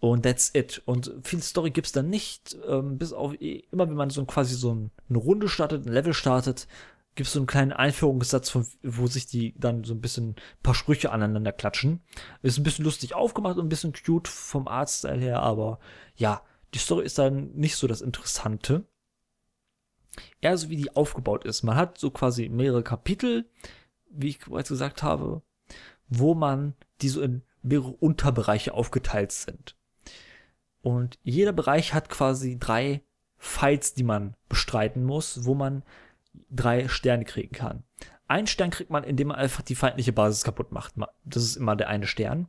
Und that's it. Und viel Story gibt's dann nicht, ähm, bis auf immer wenn man so quasi so ein, eine Runde startet, ein Level startet, gibt's so einen kleinen Einführungssatz, von, wo sich die dann so ein bisschen ein paar Sprüche aneinander klatschen. Ist ein bisschen lustig aufgemacht und ein bisschen cute vom Artstyle her, aber ja, die Story ist dann nicht so das Interessante. Eher so wie die aufgebaut ist. Man hat so quasi mehrere Kapitel, wie ich bereits gesagt habe, wo man die so in mehrere Unterbereiche aufgeteilt sind. Und jeder Bereich hat quasi drei Fights, die man bestreiten muss, wo man drei Sterne kriegen kann. Ein Stern kriegt man, indem man einfach die feindliche Basis kaputt macht. Das ist immer der eine Stern.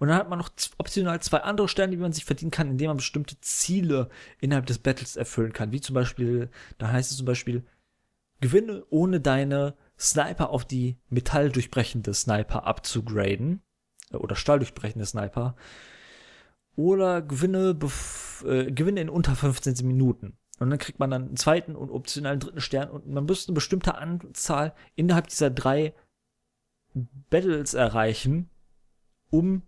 Und dann hat man noch optional zwei andere Sterne, die man sich verdienen kann, indem man bestimmte Ziele innerhalb des Battles erfüllen kann. Wie zum Beispiel, da heißt es zum Beispiel, gewinne ohne deine Sniper auf die metalldurchbrechende Sniper abzugraden. Oder stahldurchbrechende Sniper oder Gewinne, äh, Gewinne in unter 15 Minuten. Und dann kriegt man dann einen zweiten und optionalen dritten Stern und man müsste eine bestimmte Anzahl innerhalb dieser drei Battles erreichen, um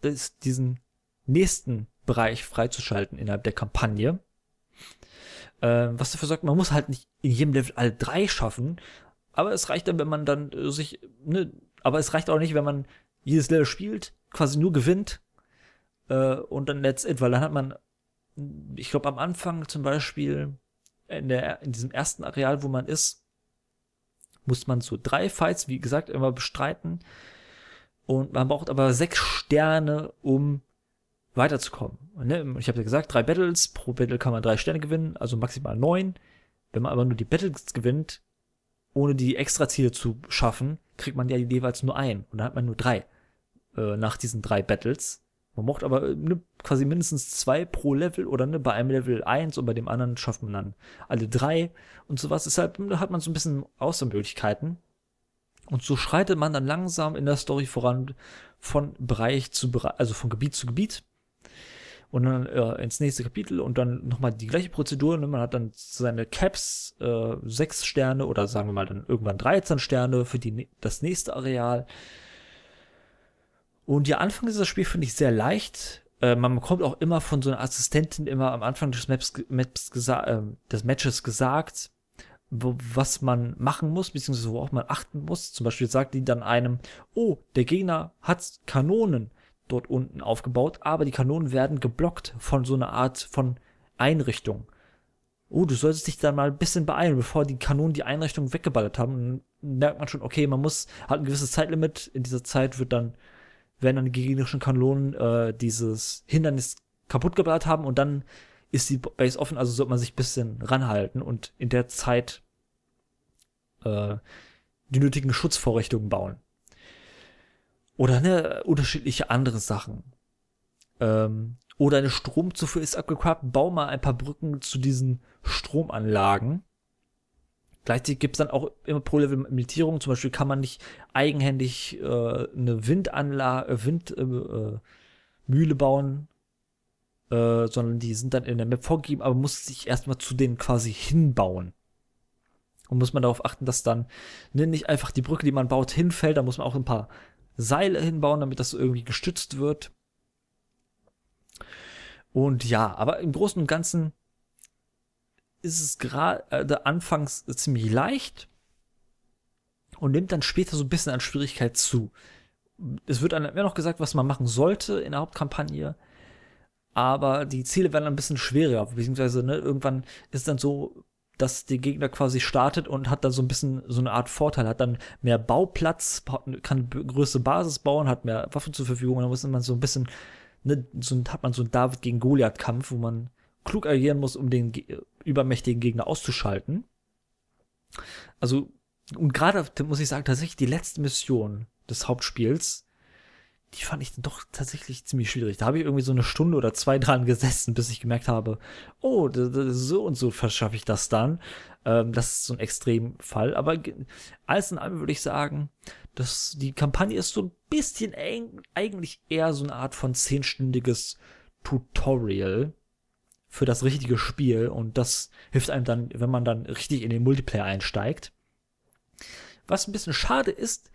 das, diesen nächsten Bereich freizuschalten innerhalb der Kampagne. Äh, was dafür sorgt, man muss halt nicht in jedem Level alle drei schaffen, aber es reicht dann, wenn man dann äh, sich, ne, aber es reicht auch nicht, wenn man jedes Level spielt, quasi nur gewinnt äh, und dann it, weil dann hat man, ich glaube am Anfang zum Beispiel in, der, in diesem ersten Areal, wo man ist, muss man so drei Fights, wie gesagt, immer bestreiten. Und man braucht aber sechs Sterne, um weiterzukommen. Ne? Ich habe ja gesagt, drei Battles, pro Battle kann man drei Sterne gewinnen, also maximal neun. Wenn man aber nur die Battles gewinnt, ohne die Extraziele zu schaffen, kriegt man ja jeweils nur ein. Und dann hat man nur drei äh, nach diesen drei Battles. Man braucht aber äh, ne, quasi mindestens zwei pro Level oder ne, bei einem Level eins und bei dem anderen schafft man dann alle drei und sowas. Deshalb ne, hat man so ein bisschen Auswahlmöglichkeiten. Und so schreitet man dann langsam in der Story voran von Bereich zu Bereich, also von Gebiet zu Gebiet. Und dann äh, ins nächste Kapitel und dann nochmal die gleiche Prozedur. Ne? Man hat dann seine Caps, äh, sechs Sterne oder sagen wir mal dann irgendwann 13 Sterne für die, das nächste Areal. Und der Anfang dieses Spiels finde ich sehr leicht. Äh, man bekommt auch immer von so einer Assistentin immer am Anfang des Maps, Maps äh, des Matches gesagt, wo, was man machen muss, beziehungsweise worauf man achten muss. Zum Beispiel sagt die dann einem, oh, der Gegner hat Kanonen dort unten aufgebaut, aber die Kanonen werden geblockt von so einer Art von Einrichtung. Oh, du solltest dich dann mal ein bisschen beeilen, bevor die Kanonen die Einrichtung weggeballert haben. Dann merkt man schon, okay, man muss, hat ein gewisses Zeitlimit. In dieser Zeit wird dann werden dann die gegnerischen Kanonen äh, dieses Hindernis kaputt geballert haben und dann ist die Base offen, also sollte man sich bisschen ranhalten und in der Zeit äh, die nötigen Schutzvorrichtungen bauen. Oder ne, unterschiedliche andere Sachen. Ähm, oder eine Stromzufuhr ist abgequappt, bau mal ein paar Brücken zu diesen Stromanlagen. Gleichzeitig gibt es dann auch immer pro Level Limitierungen. Zum Beispiel kann man nicht eigenhändig äh, eine Windanlage, äh, Windmühle äh, bauen, äh, sondern die sind dann in der Map vorgegeben, aber muss sich erstmal zu denen quasi hinbauen. Und muss man darauf achten, dass dann ne, nicht einfach die Brücke, die man baut, hinfällt. Da muss man auch ein paar Seile hinbauen, damit das irgendwie gestützt wird. Und ja, aber im Großen und Ganzen ist es gerade anfangs ziemlich leicht und nimmt dann später so ein bisschen an Schwierigkeit zu. Es wird dann immer noch gesagt, was man machen sollte in der Hauptkampagne, aber die Ziele werden ein bisschen schwerer, beziehungsweise ne, irgendwann ist dann so, dass der Gegner quasi startet und hat dann so ein bisschen so eine Art Vorteil, hat dann mehr Bauplatz, kann größere Basis bauen, hat mehr Waffen zur Verfügung, dann muss man so ein bisschen, ne, so hat man so einen David gegen Goliath-Kampf, wo man klug agieren muss, um den übermächtigen Gegner auszuschalten. Also, und gerade, muss ich sagen, tatsächlich die letzte Mission des Hauptspiels, die fand ich doch tatsächlich ziemlich schwierig. Da habe ich irgendwie so eine Stunde oder zwei dran gesessen, bis ich gemerkt habe, oh, so und so verschaffe ich das dann. Ähm, das ist so ein Extremfall. Aber alles in allem würde ich sagen, dass die Kampagne ist so ein bisschen eigentlich eher so eine Art von zehnstündiges Tutorial für das richtige Spiel und das hilft einem dann, wenn man dann richtig in den Multiplayer einsteigt. Was ein bisschen schade ist,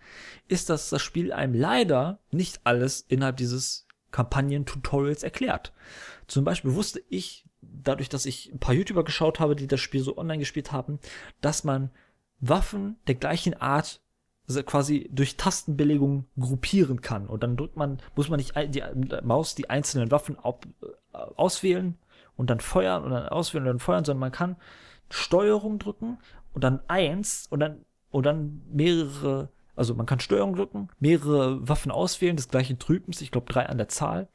ist, dass das Spiel einem leider nicht alles innerhalb dieses Kampagnen-Tutorials erklärt. Zum Beispiel wusste ich, dadurch, dass ich ein paar YouTuber geschaut habe, die das Spiel so online gespielt haben, dass man Waffen der gleichen Art quasi durch Tastenbelegung gruppieren kann. Und dann drückt man, muss man nicht die, die Maus die einzelnen Waffen äh, auswählen und dann feuern und dann auswählen und dann feuern, sondern man kann Steuerung drücken und dann eins und dann und dann mehrere, also man kann Steuerung drücken, mehrere Waffen auswählen des gleichen Typens, ich glaube drei an der Zahl,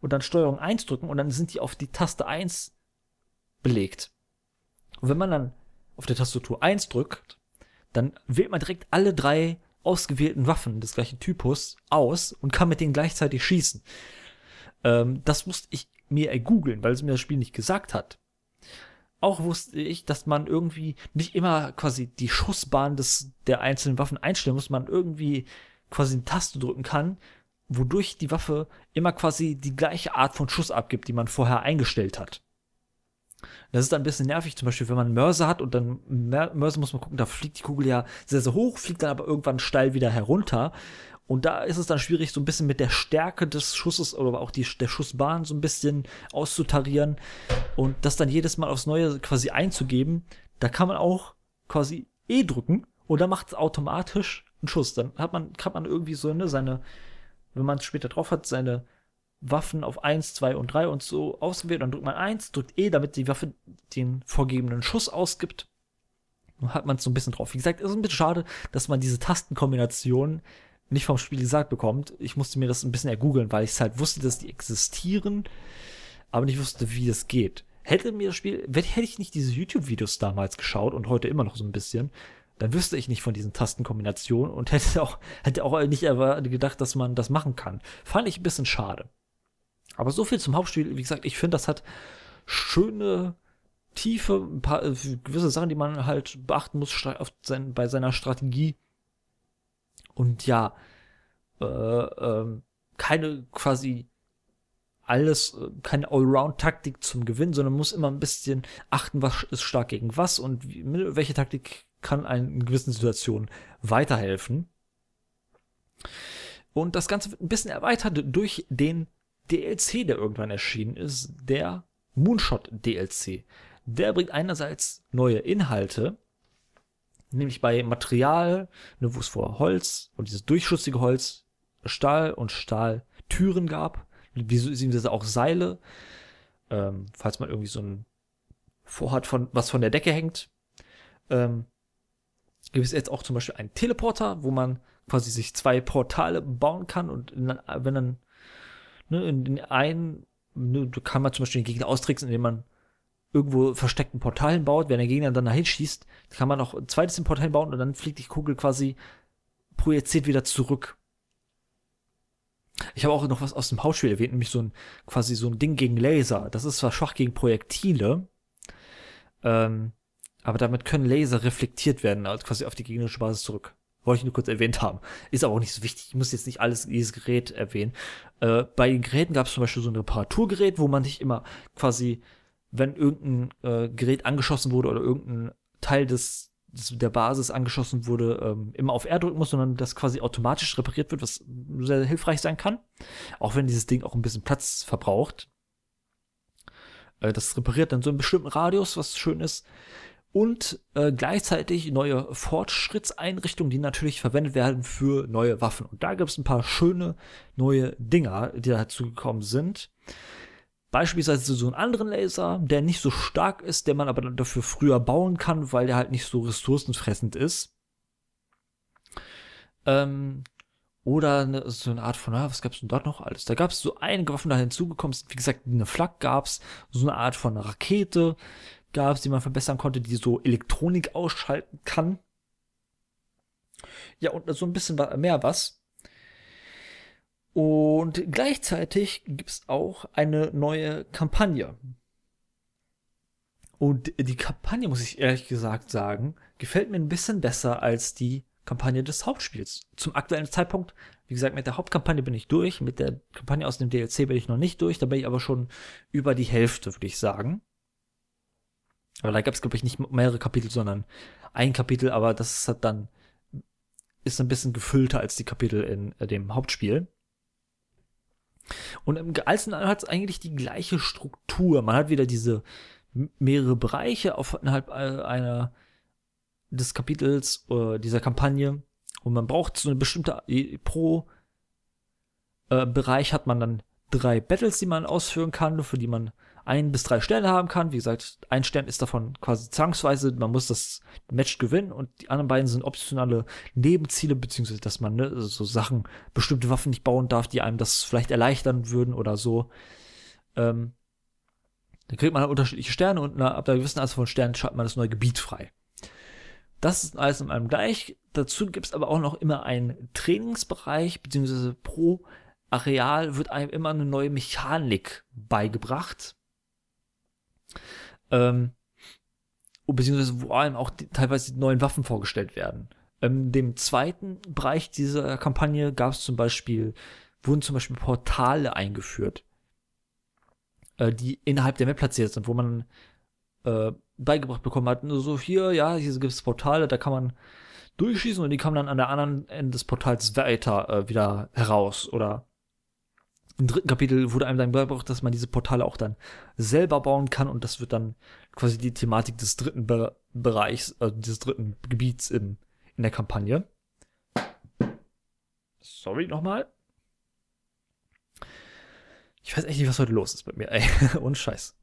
und dann Steuerung eins drücken und dann sind die auf die Taste eins belegt. Und wenn man dann auf der Tastatur eins drückt, dann wählt man direkt alle drei ausgewählten Waffen des gleichen Typus aus und kann mit denen gleichzeitig schießen. Ähm, das musste ich mir ergoogeln, weil es mir das Spiel nicht gesagt hat. Auch wusste ich, dass man irgendwie nicht immer quasi die Schussbahn des, der einzelnen Waffen einstellen muss, man irgendwie quasi eine Taste drücken kann, wodurch die Waffe immer quasi die gleiche Art von Schuss abgibt, die man vorher eingestellt hat. Das ist dann ein bisschen nervig, zum Beispiel, wenn man einen Mörser hat und dann Mörser muss man gucken, da fliegt die Kugel ja sehr, sehr hoch, fliegt dann aber irgendwann steil wieder herunter. Und da ist es dann schwierig, so ein bisschen mit der Stärke des Schusses oder auch die, der Schussbahn so ein bisschen auszutarieren und das dann jedes Mal aufs Neue quasi einzugeben. Da kann man auch quasi E drücken und dann macht es automatisch einen Schuss. Dann hat man, kann man irgendwie so, ne, seine, wenn man es später drauf hat, seine Waffen auf 1, 2 und 3 und so auswählt. Dann drückt man 1, drückt E, damit die Waffe den vorgegebenen Schuss ausgibt. Dann hat man es so ein bisschen drauf. Wie gesagt, ist ein bisschen schade, dass man diese Tastenkombinationen nicht vom Spiel gesagt bekommt. Ich musste mir das ein bisschen ergoogeln, weil ich halt wusste, dass die existieren, aber nicht wusste, wie das geht. hätte mir das Spiel, hätte ich nicht diese YouTube-Videos damals geschaut und heute immer noch so ein bisschen, dann wüsste ich nicht von diesen Tastenkombinationen und hätte auch, hätte auch nicht gedacht, dass man das machen kann. Fand ich ein bisschen schade. Aber so viel zum Hauptspiel. Wie gesagt, ich finde, das hat schöne Tiefe, ein paar äh, gewisse Sachen, die man halt beachten muss bei seiner Strategie. Und ja, äh, äh, keine quasi alles, äh, keine Allround-Taktik zum Gewinn, sondern muss immer ein bisschen achten, was ist stark gegen was und wie, welche Taktik kann in gewissen Situationen weiterhelfen. Und das Ganze wird ein bisschen erweitert durch den DLC, der irgendwann erschienen ist, der Moonshot DLC. Der bringt einerseits neue Inhalte, nämlich bei Material, ne, wo es vor Holz und dieses durchschussige Holz, Stahl und Stahltüren gab, beziehungsweise auch Seile, ähm, falls man irgendwie so ein vorhat, von, was von der Decke hängt. Ähm, gibt es jetzt auch zum Beispiel einen Teleporter, wo man quasi sich zwei Portale bauen kann und in, wenn dann ne, in den einen ne, kann man zum Beispiel den Gegner austricksen, indem man irgendwo versteckten Portalen baut. Wenn der Gegner dann dahin schießt, kann man noch ein zweites Portal bauen und dann fliegt die Kugel quasi projiziert wieder zurück. Ich habe auch noch was aus dem Hausspiel erwähnt, nämlich so ein quasi so ein Ding gegen Laser. Das ist zwar schwach gegen Projektile, ähm, aber damit können Laser reflektiert werden, also quasi auf die gegnerische Basis zurück. Wollte ich nur kurz erwähnt haben. Ist aber auch nicht so wichtig. Ich muss jetzt nicht alles, dieses Gerät erwähnen. Äh, bei den Geräten gab es zum Beispiel so ein Reparaturgerät, wo man nicht immer quasi, wenn irgendein äh, Gerät angeschossen wurde oder irgendein Teil des, des der Basis angeschossen wurde, ähm, immer auf R drücken muss, sondern das quasi automatisch repariert wird, was sehr hilfreich sein kann. Auch wenn dieses Ding auch ein bisschen Platz verbraucht. Äh, das repariert dann so einen bestimmten Radius, was schön ist und äh, gleichzeitig neue Fortschrittseinrichtungen, die natürlich verwendet werden für neue Waffen. Und da gibt es ein paar schöne neue Dinger, die dazu gekommen sind. Beispielsweise so einen anderen Laser, der nicht so stark ist, der man aber dafür früher bauen kann, weil der halt nicht so ressourcenfressend ist. Ähm, oder eine, so eine Art von, ah, was gab's denn dort noch alles? Da gab es so einige Waffen, da hinzugekommen sind. Wie gesagt, eine Flak gab's, so eine Art von Rakete, gab es, die man verbessern konnte, die so Elektronik ausschalten kann. Ja, und so ein bisschen mehr was. Und gleichzeitig gibt es auch eine neue Kampagne. Und die Kampagne, muss ich ehrlich gesagt sagen, gefällt mir ein bisschen besser als die Kampagne des Hauptspiels. Zum aktuellen Zeitpunkt, wie gesagt, mit der Hauptkampagne bin ich durch, mit der Kampagne aus dem DLC bin ich noch nicht durch, da bin ich aber schon über die Hälfte, würde ich sagen. Aber da gab es, glaube ich, nicht mehrere Kapitel, sondern ein Kapitel, aber das hat dann ist ein bisschen gefüllter als die Kapitel in äh, dem Hauptspiel. Und im Einzelnen hat es eigentlich die gleiche Struktur. Man hat wieder diese mehrere Bereiche aufgrund äh, einer des Kapitels äh, dieser Kampagne und man braucht so eine bestimmte äh, pro äh, Bereich hat man dann drei Battles, die man ausführen kann, für die man ein bis drei Sterne haben kann. Wie gesagt, ein Stern ist davon quasi zwangsweise, man muss das Match gewinnen und die anderen beiden sind optionale Nebenziele, beziehungsweise dass man ne, so Sachen, bestimmte Waffen nicht bauen darf, die einem das vielleicht erleichtern würden oder so. Ähm, dann kriegt man halt unterschiedliche Sterne und ab einer gewissen Anzahl von Sternen schaltet man das neue Gebiet frei. Das ist alles in einem gleich. Dazu gibt es aber auch noch immer einen Trainingsbereich, beziehungsweise pro Areal wird einem immer eine neue Mechanik beigebracht ähm, beziehungsweise wo allem auch die, teilweise die neuen Waffen vorgestellt werden. In dem zweiten Bereich dieser Kampagne gab es zum Beispiel, wurden zum Beispiel Portale eingeführt, äh, die innerhalb der Map platziert sind, wo man äh, beigebracht bekommen hat, so hier, ja, hier gibt es Portale, da kann man durchschießen und die kommen dann an der anderen Ende des Portals weiter äh, wieder heraus oder im dritten Kapitel wurde einem dann beigebracht, dass man diese Portale auch dann selber bauen kann und das wird dann quasi die Thematik des dritten Be Bereichs, also des dritten Gebiets im, in der Kampagne. Sorry nochmal. Ich weiß echt nicht, was heute los ist bei mir, ey. <laughs> Und Scheiß.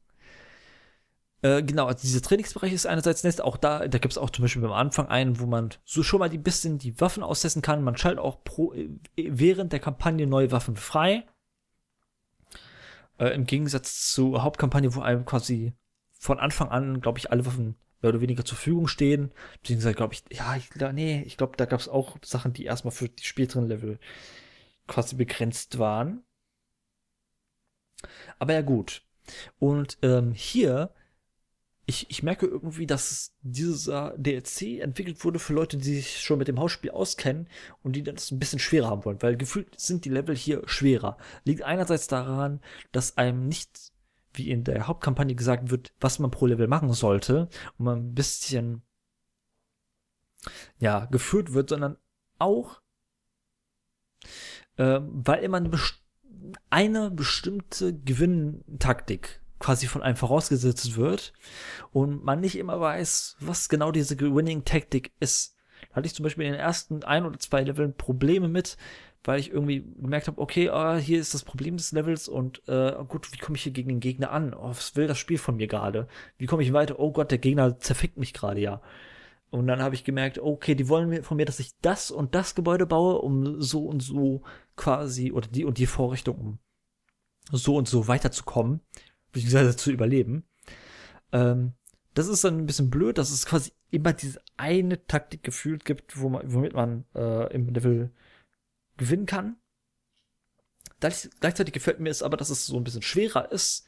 Äh, genau, also dieser Trainingsbereich ist einerseits nett, auch da, da gibt es auch zum Beispiel beim Anfang einen, wo man so schon mal die bisschen die Waffen austesten kann. Man schaltet auch pro, äh, während der Kampagne neue Waffen frei. Äh, Im Gegensatz zur Hauptkampagne, wo einem quasi von Anfang an, glaube ich, alle Waffen mehr oder weniger zur Verfügung stehen. Beziehungsweise, glaube ich, ja, ich, nee, ich glaube, da gab es auch Sachen, die erstmal für die späteren Level quasi begrenzt waren. Aber ja, gut. Und ähm, hier, ich, ich merke irgendwie, dass dieser DLC entwickelt wurde für Leute, die sich schon mit dem Hausspiel auskennen und die das ein bisschen schwerer haben wollen, weil gefühlt sind die Level hier schwerer. Liegt einerseits daran, dass einem nicht wie in der Hauptkampagne gesagt wird, was man pro Level machen sollte und man ein bisschen ja, geführt wird, sondern auch, äh, weil immer eine, best eine bestimmte Gewinntaktik quasi von einem vorausgesetzt wird und man nicht immer weiß, was genau diese Winning-Taktik ist. Da hatte ich zum Beispiel in den ersten ein oder zwei Leveln Probleme mit, weil ich irgendwie gemerkt habe, okay, oh, hier ist das Problem des Levels und äh, gut, wie komme ich hier gegen den Gegner an? Oh, was will das Spiel von mir gerade? Wie komme ich weiter? Oh Gott, der Gegner zerfickt mich gerade ja. Und dann habe ich gemerkt, okay, die wollen von mir, dass ich das und das Gebäude baue, um so und so quasi, oder die und die Vorrichtung, um so und so weiterzukommen, beziehungsweise zu überleben. Ähm, das ist dann ein bisschen blöd, dass es quasi immer diese eine Taktik gefühlt gibt, wo man, womit man äh, im Level gewinnen kann. Gleichzeitig gefällt mir es aber, dass es so ein bisschen schwerer ist,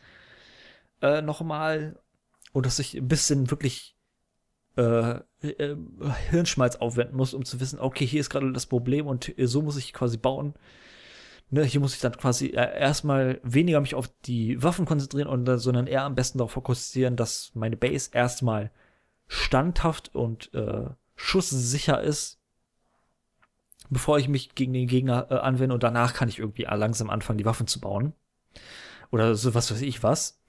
äh, nochmal, und dass ich ein bisschen wirklich äh, äh, Hirnschmalz aufwenden muss, um zu wissen, okay, hier ist gerade das Problem und so muss ich quasi bauen. Ne, hier muss ich dann quasi äh, erstmal weniger mich auf die Waffen konzentrieren, und, sondern eher am besten darauf fokussieren, dass meine Base erstmal standhaft und äh, schusssicher ist bevor ich mich gegen den Gegner äh, anwende und danach kann ich irgendwie langsam anfangen, die Waffen zu bauen. Oder so was weiß ich was.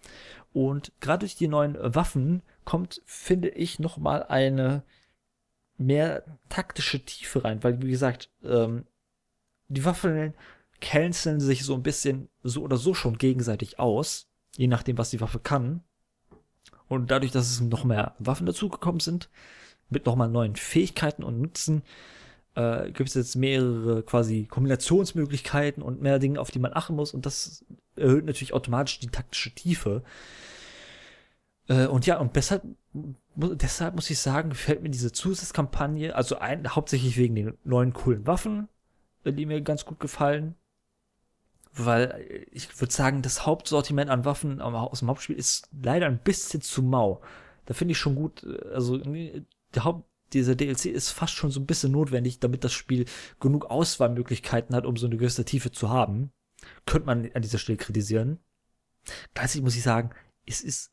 Und gerade durch die neuen Waffen kommt, finde ich, noch mal eine mehr taktische Tiefe rein, weil wie gesagt, ähm, die Waffen canceln sich so ein bisschen so oder so schon gegenseitig aus, je nachdem, was die Waffe kann. Und dadurch, dass es noch mehr Waffen dazugekommen sind, mit noch mal neuen Fähigkeiten und Nutzen, äh, gibt es jetzt mehrere quasi Kombinationsmöglichkeiten und mehr Dinge, auf die man achten muss. Und das erhöht natürlich automatisch die taktische Tiefe. Äh, und ja, und deshalb, deshalb muss ich sagen, gefällt mir diese Zusatzkampagne, also ein, hauptsächlich wegen den neuen coolen Waffen, äh, die mir ganz gut gefallen. Weil äh, ich würde sagen, das Hauptsortiment an Waffen aus dem Hauptspiel ist leider ein bisschen zu mau. Da finde ich schon gut, äh, also der Haupt, dieser DLC ist fast schon so ein bisschen notwendig, damit das Spiel genug Auswahlmöglichkeiten hat, um so eine gewisse Tiefe zu haben. Könnte man an dieser Stelle kritisieren. Gleichzeitig muss ich sagen, es ist,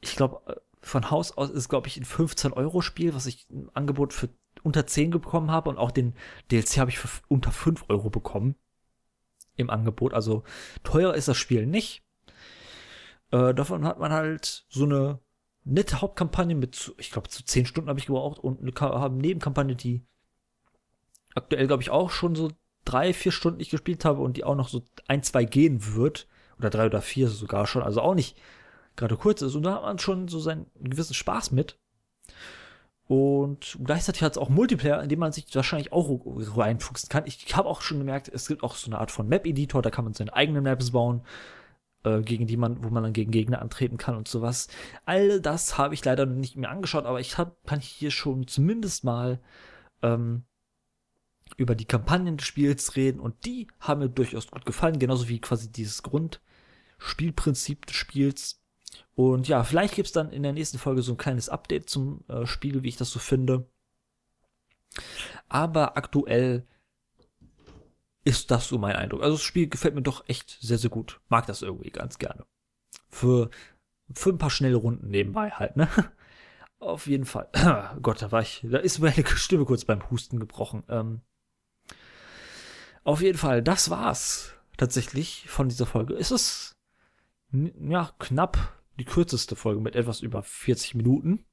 ich glaube, äh, von Haus aus ist, glaube ich, ein 15-Euro-Spiel, was ich im Angebot für unter 10 bekommen habe und auch den DLC habe ich für unter 5 Euro bekommen im Angebot. Also teuer ist das Spiel nicht. Äh, davon hat man halt so eine nette Hauptkampagne mit, ich glaube, zu zehn Stunden habe ich gebraucht und eine Nebenkampagne, die aktuell, glaube ich, auch schon so drei, vier Stunden ich gespielt habe und die auch noch so ein, zwei gehen wird. Oder drei oder vier sogar schon. Also auch nicht gerade kurz ist. Und da hat man schon so seinen gewissen Spaß mit. Und gleichzeitig hat es auch Multiplayer, in dem man sich wahrscheinlich auch reinfuchsen kann. Ich habe auch schon gemerkt, es gibt auch so eine Art von Map-Editor, da kann man seine eigenen Maps bauen. Äh, gegen die man, wo man dann gegen Gegner antreten kann und sowas. All das habe ich leider nicht mehr angeschaut, aber ich hab, kann hier schon zumindest mal ähm, über die Kampagnen des Spiels reden und die haben mir durchaus gut gefallen, genauso wie quasi dieses Grundspielprinzip des Spiels. Und ja, vielleicht gibt's dann in der nächsten Folge so ein kleines Update zum äh, Spiel, wie ich das so finde. Aber aktuell ist das so mein Eindruck. Also das Spiel gefällt mir doch echt sehr, sehr gut. Mag das irgendwie ganz gerne. Für, für ein paar schnelle Runden nebenbei halt, ne? <laughs> Auf jeden Fall. <clears throat> Gott, da war ich, da ist meine <laughs> Stimme kurz beim Husten gebrochen. Ähm, auf jeden Fall, das war's tatsächlich von dieser Folge. Es ist ja knapp die kürzeste Folge mit etwas über 40 Minuten.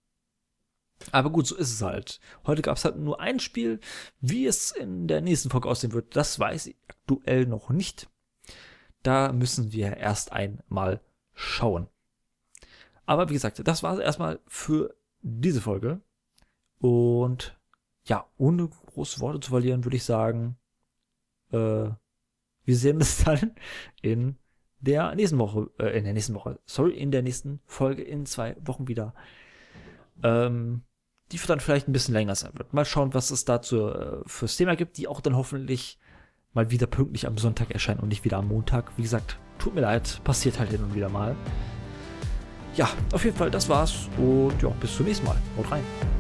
Aber gut, so ist es halt. Heute gab es halt nur ein Spiel. Wie es in der nächsten Folge aussehen wird, das weiß ich aktuell noch nicht. Da müssen wir erst einmal schauen. Aber wie gesagt, das war es erstmal für diese Folge. Und ja, ohne große Worte zu verlieren, würde ich sagen, äh, wir sehen uns <laughs> dann in der nächsten Woche, äh, in der nächsten Woche, sorry, in der nächsten Folge in zwei Wochen wieder. Ähm, die dann vielleicht ein bisschen länger sein wird. Mal schauen, was es dazu äh, fürs Thema gibt, die auch dann hoffentlich mal wieder pünktlich am Sonntag erscheinen und nicht wieder am Montag. Wie gesagt, tut mir leid, passiert halt hin und wieder mal. Ja, auf jeden Fall, das war's und ja, bis zum nächsten Mal. Haut rein.